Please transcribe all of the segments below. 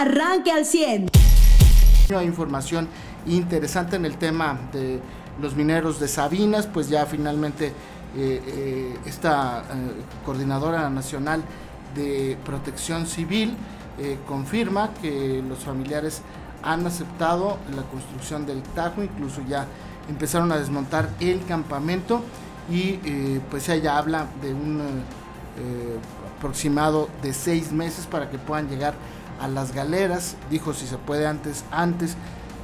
arranque al 100. Hay información interesante en el tema de los mineros de Sabinas, pues ya finalmente eh, eh, esta eh, coordinadora nacional de protección civil confirma que los familiares han aceptado la construcción del Tajo, incluso ya empezaron a desmontar el campamento y pues ella habla de un aproximado de seis meses para que puedan llegar a las galeras, dijo si se puede antes, antes,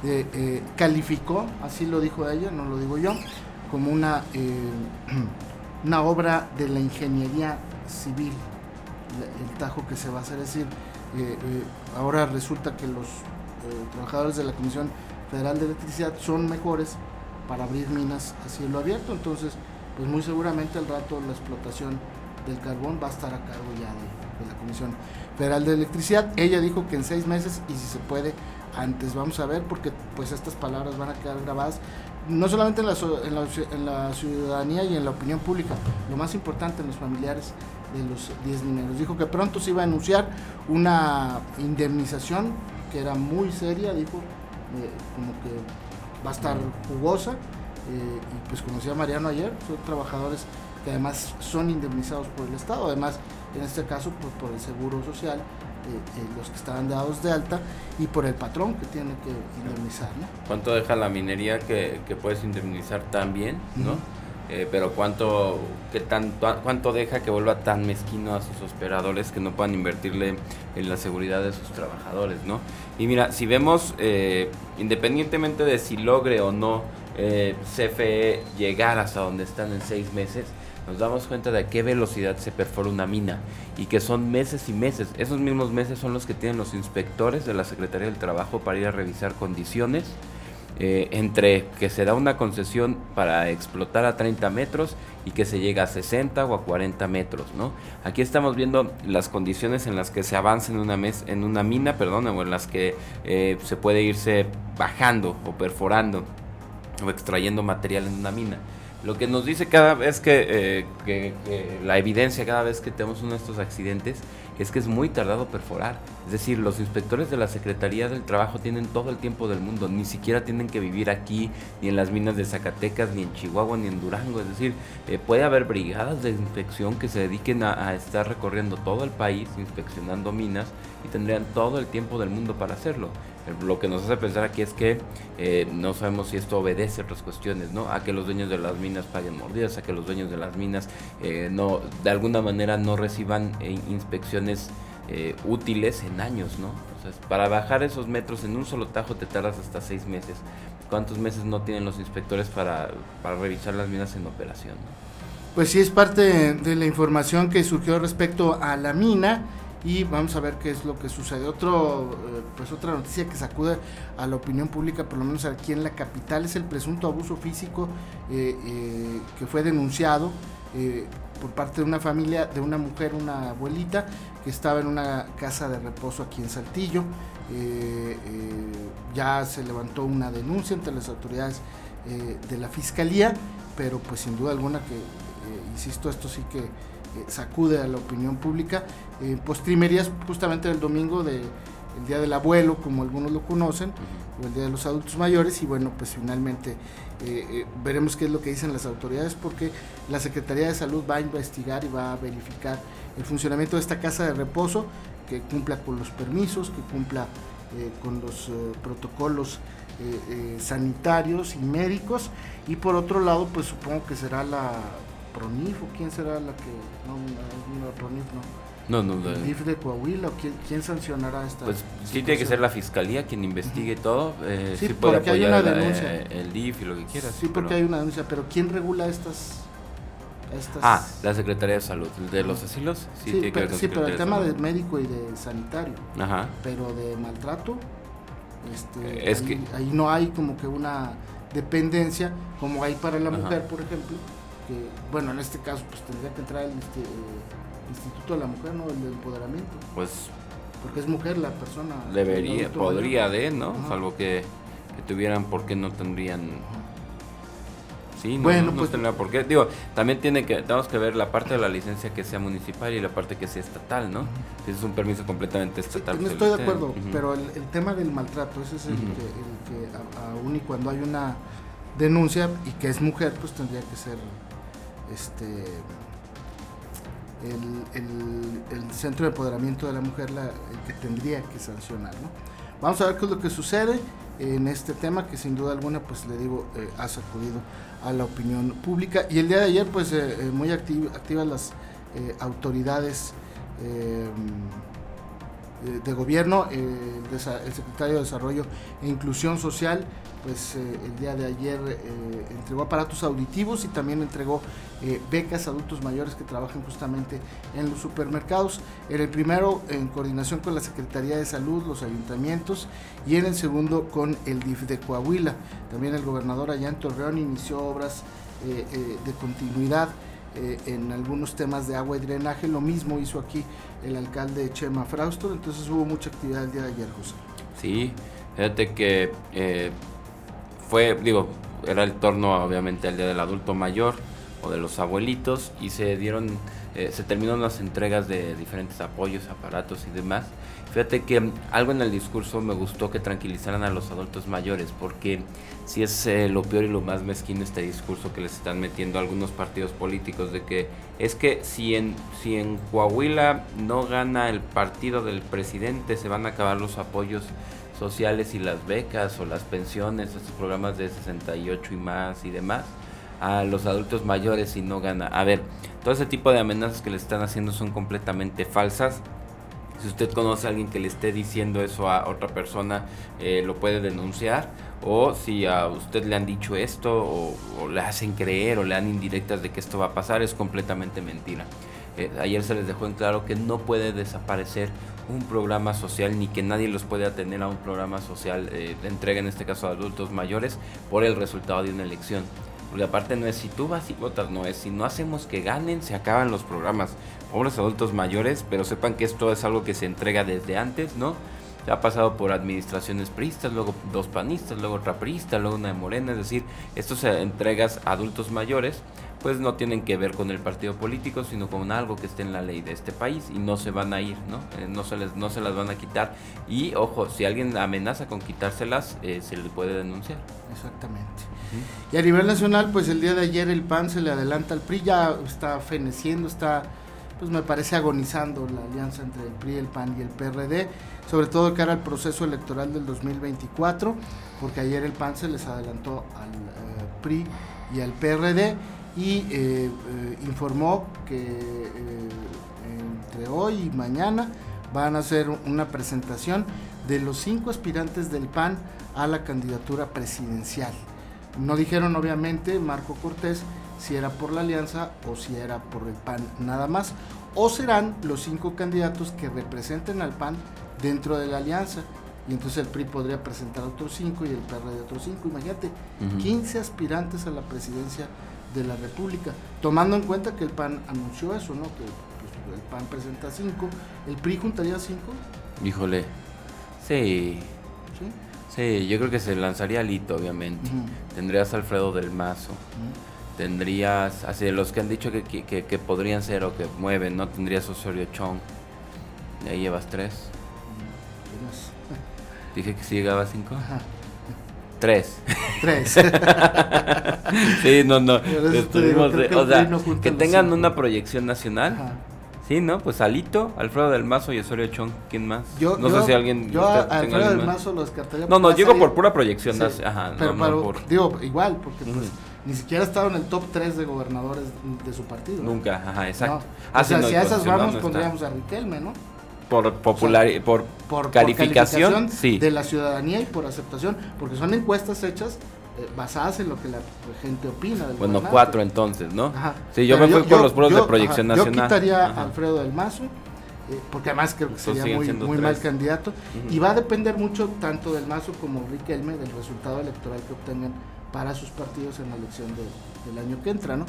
eh, eh, calificó, así lo dijo ella, no lo digo yo, como una, eh, una obra de la ingeniería civil, el tajo que se va a hacer, es decir, ahora resulta que los trabajadores de la Comisión Federal de Electricidad son mejores para abrir minas a cielo abierto, entonces pues muy seguramente al rato la explotación del carbón va a estar a cargo ya de, de la Comisión Federal de Electricidad. Ella dijo que en seis meses y si se puede antes. Vamos a ver porque pues estas palabras van a quedar grabadas no solamente en la, en la, ciudadanía y en la opinión pública, lo más importante en los familiares de los 10 mineros. Dijo que pronto se iba a anunciar una indemnización que era muy seria, dijo, eh, como que va a estar jugosa. Eh, y pues como decía Mariano ayer, son trabajadores que además son indemnizados por el Estado, además en este caso pues, por el Seguro Social, eh, eh, los que estaban dados de alta, y por el patrón que tiene que indemnizar. ¿no? ¿Cuánto deja la minería que, que puedes indemnizar también? ¿no? Eh, pero cuánto, qué tanto, cuánto deja que vuelva tan mezquino a sus operadores que no puedan invertirle en la seguridad de sus trabajadores, ¿no? Y mira, si vemos, independientemente de si logre o no CFE llegar hasta donde están en seis meses, nos damos cuenta de a qué velocidad se perfora una mina y que son meses y meses. Esos mismos meses son los que tienen los inspectores de la Secretaría del Trabajo para ir a revisar condiciones. Eh, entre que se da una concesión para explotar a 30 metros y que se llega a 60 o a 40 metros, ¿no? Aquí estamos viendo las condiciones en las que se avanza en una, mes, en una mina, perdón, o en las que eh, se puede irse bajando o perforando o extrayendo material en una mina. Lo que nos dice cada vez eh, que, la evidencia, cada vez que tenemos uno de estos accidentes, es que es muy tardado perforar. Es decir, los inspectores de la Secretaría del Trabajo tienen todo el tiempo del mundo, ni siquiera tienen que vivir aquí, ni en las minas de Zacatecas, ni en Chihuahua, ni en Durango. Es decir, eh, puede haber brigadas de inspección que se dediquen a, a estar recorriendo todo el país, inspeccionando minas, y tendrían todo el tiempo del mundo para hacerlo. Lo que nos hace pensar aquí es que eh, no sabemos si esto obedece a otras cuestiones, ¿no? A que los dueños de las minas paguen mordidas, a que los dueños de las minas eh, no, de alguna manera no reciban eh, inspecciones útiles en años, ¿no? O sea, para bajar esos metros en un solo tajo te tardas hasta seis meses. ¿Cuántos meses no tienen los inspectores para, para revisar las minas en operación? Pues sí, es parte de la información que surgió respecto a la mina y vamos a ver qué es lo que sucede. Otro, eh, pues otra noticia que sacude a la opinión pública, por lo menos aquí en la capital, es el presunto abuso físico eh, eh, que fue denunciado por parte de una familia, de una mujer, una abuelita, que estaba en una casa de reposo aquí en Saltillo. ya se levantó una denuncia ante las autoridades de la fiscalía, pero pues sin duda alguna que, insisto, esto sí que sacude a la opinión pública. Eh, postrimerías justamente el domingo de el Día del Abuelo, como algunos lo conocen, o el Día de los Adultos Mayores, y bueno, pues finalmente eh, eh, veremos qué es lo que dicen las autoridades, porque la Secretaría de Salud va a investigar y va a verificar el funcionamiento de esta casa de reposo, que cumpla con los permisos, que cumpla con los protocolos sanitarios y médicos, y por otro lado, pues supongo que será la PRONIF o quién será la que. No, no, PRONIF no. No, no, ¿El DIF de Coahuila o quién, sancionará esta? Pues sí, tiene que ser la fiscalía quien investigue todo. Eh, sí, puede apoyar hay una denuncia. el DIF y lo que quieras. Sí, porque hay una denuncia, pero ¿quién regula estas, estas... Ah, la Secretaría de Salud. ¿De los asilos? Sí, sí pero, sí, pero el tema de médico y de sanitario. Ajá. Pero de maltrato, este, es ahí, que... ahí no hay como que una dependencia como hay para la mujer, por ejemplo bueno, en este caso, pues tendría que entrar el este, Instituto de la Mujer, ¿no? El de empoderamiento. Pues. Porque es mujer la persona. Debería, podría de, ¿no? Salvo que, tuvieran, ¿por qué no tendrían? Sí, no, Bueno, no, no pues- tendría por qué. Digo, también tiene que, tenemos que ver la parte de la licencia que sea municipal y la parte que sea estatal, ¿no? Si es un permiso completamente Sí, estatal. no pues, estoy de acuerdo, pero el, el tema del maltrato, ese es el que, el que aún y cuando hay una denuncia y que es mujer, pues tendría que ser este el, el- centro de empoderamiento de la mujer la, el que tendría que sancionar, ¿no? Vamos a ver qué es lo que sucede en este tema que sin duda alguna, pues le digo, eh, ha sacudido a la opinión pública y el día de ayer, pues eh, eh, muy activ- activas las autoridades de gobierno, eh, el, secretario de Desarrollo e Inclusión Social, pues eh, el día de ayer eh, entregó aparatos auditivos y también entregó eh, becas a adultos mayores que trabajan justamente en los supermercados. En el primero, en coordinación con la Secretaría de Salud, los ayuntamientos, y en el segundo, con el DIF de Coahuila. También el gobernador allá en Torreón inició obras eh, eh, de continuidad eh, en algunos temas de agua y drenaje. Lo mismo hizo aquí el alcalde Chema Fraustor, entonces hubo mucha actividad el día de ayer, José. Sí, fíjate que eh, fue, digo, era el torno obviamente al día del adulto mayor o de los abuelitos y se dieron, eh, se terminaron las entregas de diferentes apoyos, aparatos y demás. Fíjate que mm, algo en el discurso me gustó que tranquilizaran a los adultos mayores, porque si es eh, lo peor y lo más mezquino este discurso que les están metiendo algunos partidos políticos de que es que si en, si en Coahuila no gana el partido del presidente se van a acabar los apoyos sociales y las becas o las pensiones, estos programas de 68 y más y demás a los adultos mayores si no gana. A ver, todo ese tipo de amenazas que le están haciendo son completamente falsas. Si usted conoce a alguien que le esté diciendo eso a otra persona, eh, lo puede denunciar. O si a usted le han dicho esto, o, le hacen creer, o le dan indirectas de que esto va a pasar, es completamente mentira. Eh, ayer se les dejó en claro que no puede desaparecer un programa social, ni que nadie los puede atener a un programa social eh, de entrega, en este caso a adultos mayores, por el resultado de una elección. Porque aparte no es si tú vas y votas, no es si no hacemos que ganen, se acaban los programas. Pobres adultos mayores, pero sepan que esto es algo que se entrega desde antes, ¿no? Se ha pasado por administraciones priistas, luego dos panistas, luego otra priista, luego una de morena, es decir, estas entregas a adultos mayores pues no tienen que ver con el partido político, sino con algo que esté en la ley de este país y no se van a ir, ¿no? Eh, no, se les, no se las van a quitar. Y ojo, si alguien amenaza con quitárselas, eh, se le puede denunciar. Exactamente. Y a nivel nacional, pues el día de ayer el PAN se le adelanta al PRI, ya está feneciendo, está, pues me parece agonizando la alianza entre el PRI, el PAN y el PRD, sobre todo cara al proceso electoral del 2024, porque ayer el PAN se les adelantó al eh, PRI y al PRD y eh, eh, informó que eh, entre hoy y mañana van a hacer una presentación de los cinco aspirantes del PAN a la candidatura presidencial. No dijeron obviamente Marco Cortés si era por la alianza o si era por el PAN nada más, o serán los cinco candidatos que representen al PAN dentro de la alianza. Y entonces el PRI podría presentar otros cinco y el PRD otros cinco. Imagínate, Ujú. 15 aspirantes a la presidencia de la República, tomando en cuenta que el PAN anunció eso, ¿no? Que pues, el PAN presenta cinco, el PRI juntaría cinco, Híjole. Sí, ¿sí? sí, yo creo que se lanzaría Lito, obviamente. Tendrías a Alfredo del Mazo. Tendrías, así de los que han dicho que, que, que- podrían ser o que mueven, ¿no? Tendrías Osorio Chong. Y ahí llevas tres. Dije que si llegaba a cinco. Tres. Tres. Sí, no, no. Estuvimos digo, o sea, no que tengan una proyección nacional. Ajá. Sí, ¿no? Pues Alito, Alfredo del Mazo y Osorio Chong. ¿Quién más? Yo, no yo- sé si alguien. Yo a Alfredo del. Mazo lo descartaría. No, no, digo por pura proyección. Sí, nacional. Ajá, pero, no, no pero, por. digo, igual, porque pues Ujú. ni siquiera ha estado en el top 3 de gobernadores de su partido. ¿no? Nunca, ajá, exacto. No. Ah, o sea, no, si a esas vamos, no está. pondríamos a Riquelme, ¿no? Por popular, por, Por, por calificación, sí. de la ciudadanía y por aceptación, porque son encuestas hechas eh, basadas en lo que la gente opina. Del Bueno, gobernante. cuatro entonces, ¿no? Ajá. Sí, yo Pero me fui por los puros yo- de proyección ajá, nacional. Yo quitaría Ajá. a Alfredo del Mazo, eh, porque además creo que sería muy, muy mal candidato. Y va a depender mucho tanto del Mazo como Riquelme del resultado electoral que obtengan para sus partidos en la elección de- del año que entra, ¿no?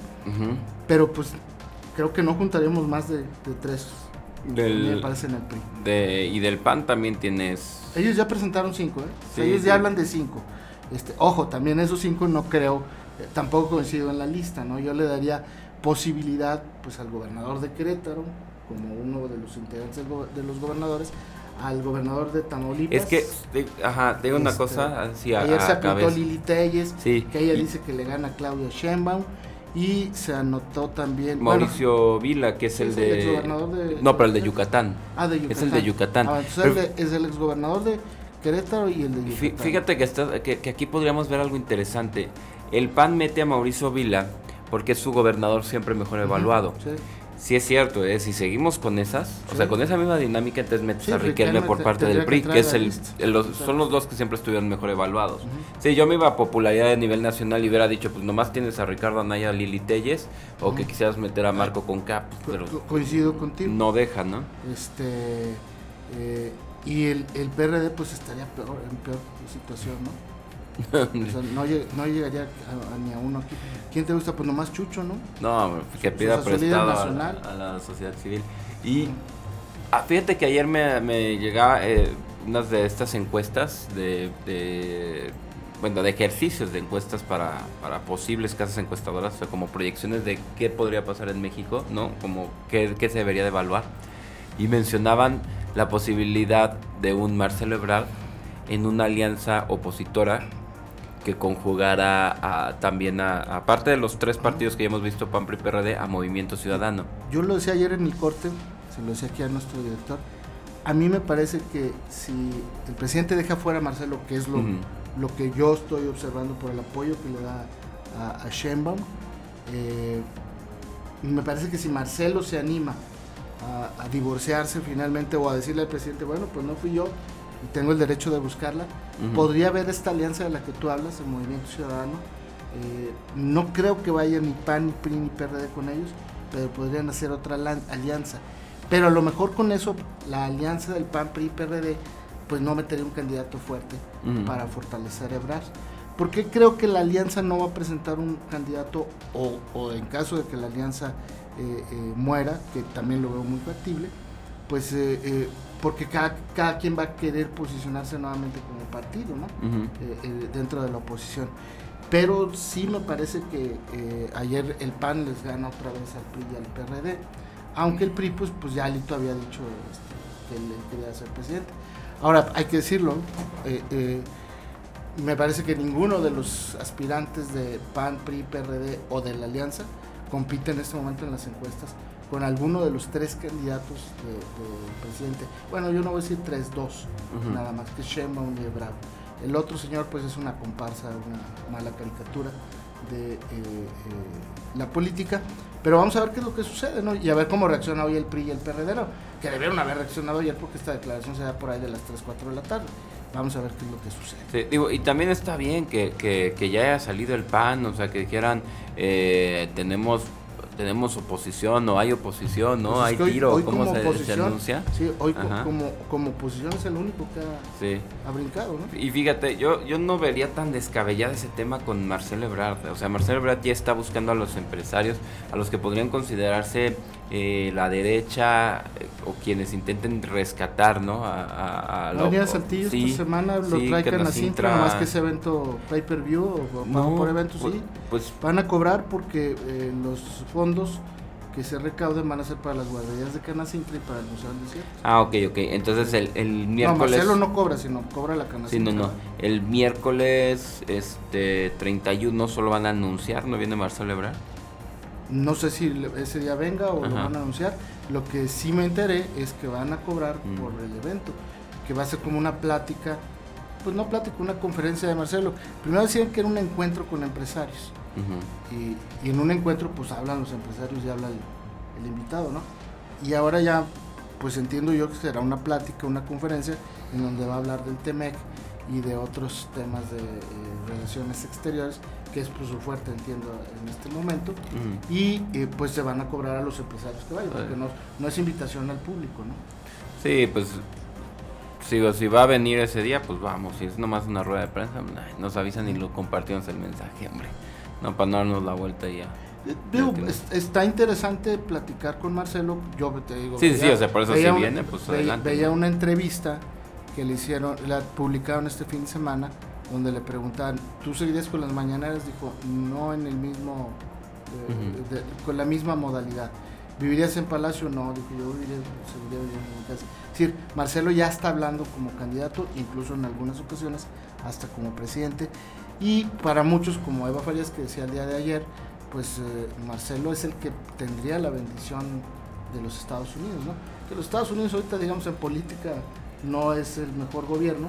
Pero pues creo que no juntaremos más de, de tres, Del- me parece en el PRI. De, y del PAN también tienes. Ellos ya presentaron cinco, ¿eh? Sí, ellos sí. ya hablan de cinco. Este, ojo, también esos cinco no creo eh, tampoco coincido en la lista, ¿no? Yo le daría posibilidad pues al gobernador de Querétaro, como uno de los integrantes de los gobernadores, al gobernador de Tamaulipas. Es que, ajá, digo una este, cosa, así Ayer se apuntó Lili Telles, que ella dice que le gana a Claudia Sheinbaum. Y se anotó también. Mauricio Vila, que es el de, No, pero el de Yucatán. Ah, de Yucatán. Es el de Yucatán. Ah, es el exgobernador de Querétaro y el de Yucatán. Fíjate que, está, que, aquí podríamos ver algo interesante. El PAN mete a Mauricio Vila porque es su gobernador siempre mejor evaluado. sí. Sí es cierto, ¿eh? si seguimos con esas, o sea, con esa misma dinámica, entonces metes a Riquelme por parte del PRI, que, es el, son los dos que siempre estuvieron mejor evaluados. Sí, yo me iba a popularidad a nivel nacional y hubiera dicho, pues nomás tienes a Ricardo Anaya, Lili Telles, o que quisieras meter a Marco con Cap, pero coincido contigo. No deja, ¿no? Este eh, y el, el PRD pues estaría peor, en peor situación, ¿no? No, llegaría ni a uno aquí. ¿Quién te gusta? Pues nomás Chucho, ¿no? No, que pida prestado a, la sociedad civil. Y ah, fíjate que ayer me, me llegaba eh, unas de estas encuestas de, bueno, de ejercicios de encuestas para, para posibles casas encuestadoras, o sea, como proyecciones de qué podría pasar en México, ¿no? Como qué, qué se debería de evaluar. Y mencionaban la posibilidad de un Marcelo Ebrard en una alianza opositora que conjugara también a, aparte de los tres partidos que ya hemos visto, PAN, PRI, PRD, a Movimiento Ciudadano. Yo lo decía ayer en el corte, se lo decía aquí a nuestro director, a mí me parece que si el presidente deja fuera a Marcelo, que es lo, lo que yo estoy observando por el apoyo que le da a, a Sheinbaum, eh, me parece que si Marcelo se anima a, a, divorciarse finalmente o a decirle al presidente, bueno, pues no fui yo, y tengo el derecho de buscarla, podría haber esta alianza de la que tú hablas, el Movimiento Ciudadano. Eh, no creo que vaya ni PAN, ni PRI, ni PRD con ellos, pero podrían hacer otra alianza. Pero a lo mejor con eso, la alianza del PAN, PRI, PRD, pues no metería un candidato fuerte para fortalecer a Ebrard. Porque creo que la alianza no va a presentar un candidato, o, en caso de que la alianza eh, eh, muera, que también lo veo muy factible, pues porque cada, cada quien va a querer posicionarse nuevamente como partido, ¿no? Eh, eh, dentro de la oposición. Pero sí me parece que eh, ayer el PAN les gana otra vez al PRI y al PRD, aunque el PRI, pues, pues ya Alito había dicho este, que él quería ser presidente. Ahora, hay que decirlo, me parece que ninguno de los aspirantes de PAN, PRI, PRD o de la Alianza compite en este momento en las encuestas con alguno de los tres candidatos de, presidente. Bueno, yo no voy a decir tres, dos, nada más, que Sheinbaum y Bravo. El otro señor pues es una comparsa, una mala caricatura de eh, eh, la política, pero vamos a ver qué es lo que sucede, ¿no? Y a ver cómo reacciona hoy el PRI y el PRD, que debieron haber reaccionado ayer porque esta declaración se da por ahí de las 3, 4 de la tarde. Vamos a ver qué es lo que sucede. digo, y también está bien que, que, ya haya salido el PAN, o sea, que dijeran, eh, tenemos tenemos oposición o hay oposición, ¿no? Pues hay tiro, ¿cómo se, anuncia? Sí, hoy como, como oposición es el único que ha, brincado, ¿no? Y fíjate, yo, yo no vería tan descabellado ese tema con Marcelo Ebrard. O sea, Marcelo Ebrard ya está buscando a los empresarios, a los que podrían considerarse eh, la derecha eh, o quienes intenten rescatar, ¿no? A, a, a Saltillo esta semana lo sí, trae Canacintra, nada más que ese evento pay-per-view o no, por evento, pues, sí. Pues, van a cobrar porque eh, los fondos que se recauden van a ser para las guarderías de Canacintra y para el Museo del Desierto. Ah, ok, ok. Entonces el, el miércoles... No, Marcelo no cobra, sino cobra la Canacintra. Sí, no, no. El miércoles este 31 solo van a anunciar, ¿no viene Marcelo Ebrard? No sé si ese día venga o lo van a anunciar. Lo que sí me enteré es que van a cobrar mm. por el evento, que va a ser como una plática, pues no plática, una conferencia de Marcelo. Primero decían que era un encuentro con empresarios. y, en un encuentro pues hablan los empresarios y habla el, invitado, ¿no? Y ahora ya pues entiendo yo que será una plática, una conferencia en donde va a hablar del TEMEC y de otros temas de eh, relaciones exteriores que es pues, su fuerte, entiendo, en este momento, y eh, pues se van a cobrar a los empresarios que vayan, porque no, no es invitación al público, ¿no? Sí, pues si, si va a venir ese día, pues vamos, si es nomás una rueda de prensa, nos avisan y lo compartimos el mensaje, hombre, no para no darnos la vuelta y ya. Eh, está interesante platicar con Marcelo, yo te digo. Sí, sí, o sea, por eso si viene, pues adelante. Veía una entrevista que le hicieron, la publicaron este fin de semana donde le preguntaban, ¿tú seguirías con las mañaneras? Dijo, no en el mismo, eh, con la misma modalidad. ¿Vivirías en Palacio? No, dijo, yo viviría, seguiría viviendo en casa. Es decir, Marcelo ya está hablando como candidato, incluso en algunas ocasiones hasta como presidente. Y para muchos, como Eva Farías, que decía el día de ayer, pues eh, Marcelo es el que tendría la bendición de los Estados Unidos, ¿no? Que los Estados Unidos ahorita, digamos, en política no es el mejor gobierno.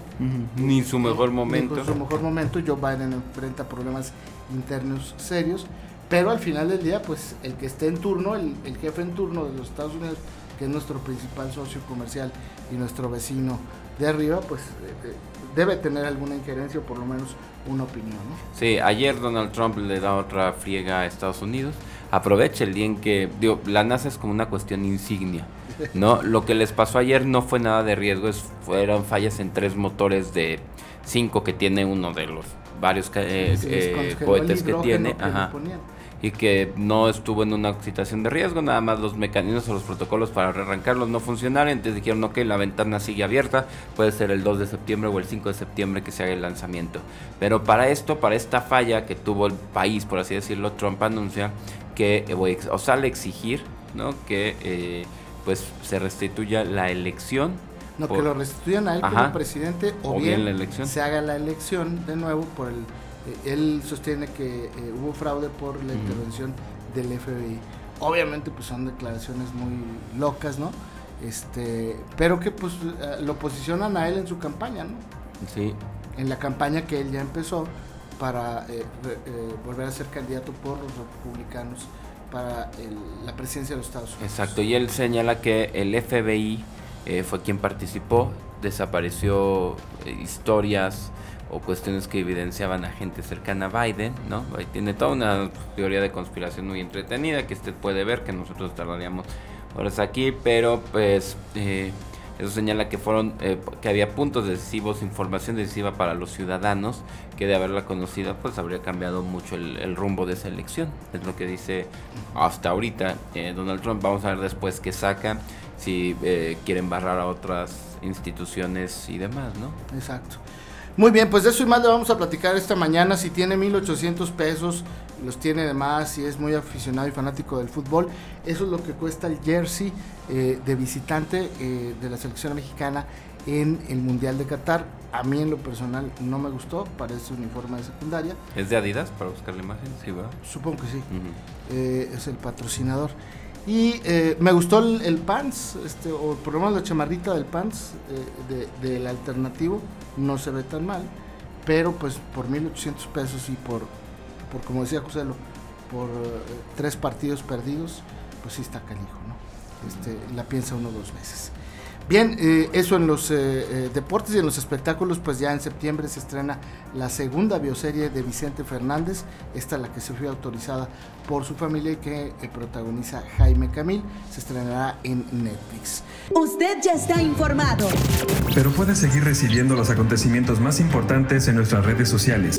Ni su mejor momento. Ni su mejor momento. Joe Biden enfrenta problemas internos serios. Pero al final del día, pues el que esté en turno, el, jefe en turno de los Estados Unidos, que es nuestro principal socio comercial y nuestro vecino de arriba, pues eh, eh, debe tener alguna injerencia o por lo menos una opinión. ¿no? Sí, ayer Donald Trump le da otra friega a Estados Unidos. Aprovecha el día en que, digo, la NASA es como una cuestión insignia. ¿no? Lo que les pasó ayer no fue nada de riesgo, fueron fallas en tres motores de cinco que tiene uno de los varios eh, eh, cohetes que tiene. y que no estuvo en una situación de riesgo, nada más los mecanismos o los protocolos para arrancarlos no funcionaron, entonces dijeron, ok, la ventana sigue abierta, puede ser el 2 de septiembre o el 5 de septiembre que se haga el lanzamiento. Pero para esto, para esta falla que tuvo el país, por así decirlo, Trump anuncia que, eh, o sale a exigir, ¿no? Que pues se restituya la elección. No, que lo restituyan a él como presidente o, bien, la elección. se haga la elección de nuevo por el... Eh, él sostiene que eh, hubo fraude por la intervención del FBI. Obviamente pues son declaraciones muy locas, ¿no? Este, pero que pues eh, lo posicionan a él en su campaña, ¿no? Sí. En la campaña que él ya empezó para volver a ser candidato por los republicanos para la presidencia de los Estados Unidos. Exacto, y él señala que el FBI eh, fue quien participó, desapareció eh, historias o cuestiones que evidenciaban a gente cercana a Biden, ¿no? tiene toda una teoría de conspiración muy entretenida que usted puede ver, que nosotros tardaríamos horas aquí, pero pues eh, eso señala que fueron eh, que había puntos decisivos, información decisiva para los ciudadanos que de haberla conocido pues habría cambiado mucho el, rumbo de esa elección. Es lo que dice hasta ahorita eh, Donald Trump. Vamos a ver después qué saca, si eh, quieren barrar a otras instituciones y demás, ¿no? Exacto. Muy bien, pues de eso y más le vamos a platicar esta mañana. Si tiene 1800 pesos, los tiene de más, si es muy aficionado y fanático del fútbol, eso es lo que cuesta el jersey eh, de visitante eh, de la selección mexicana en el Mundial de Qatar. A mí en lo personal no me gustó, parece uniforme de secundaria. ¿Es de Adidas para buscar la imagen? Sí, va. Supongo que sí. Eh, es el patrocinador. Y me gustó el, pants, este, o por lo menos la chamarrita del pants del alternativo, no se ve tan mal, pero pues por 1800 pesos y por, por como decía José, por tres partidos perdidos, pues sí está canijo, ¿no? Este, la piensa uno dos veces. Bien, eh, eso en los eh, eh, deportes y en los espectáculos, pues ya en septiembre se estrena la segunda bioserie de Vicente Fernández, esta la que se fue autorizada por su familia y que protagoniza Jaime Camil, se estrenará en Netflix. Usted ya está informado. Pero puede seguir recibiendo los acontecimientos más importantes en nuestras redes sociales.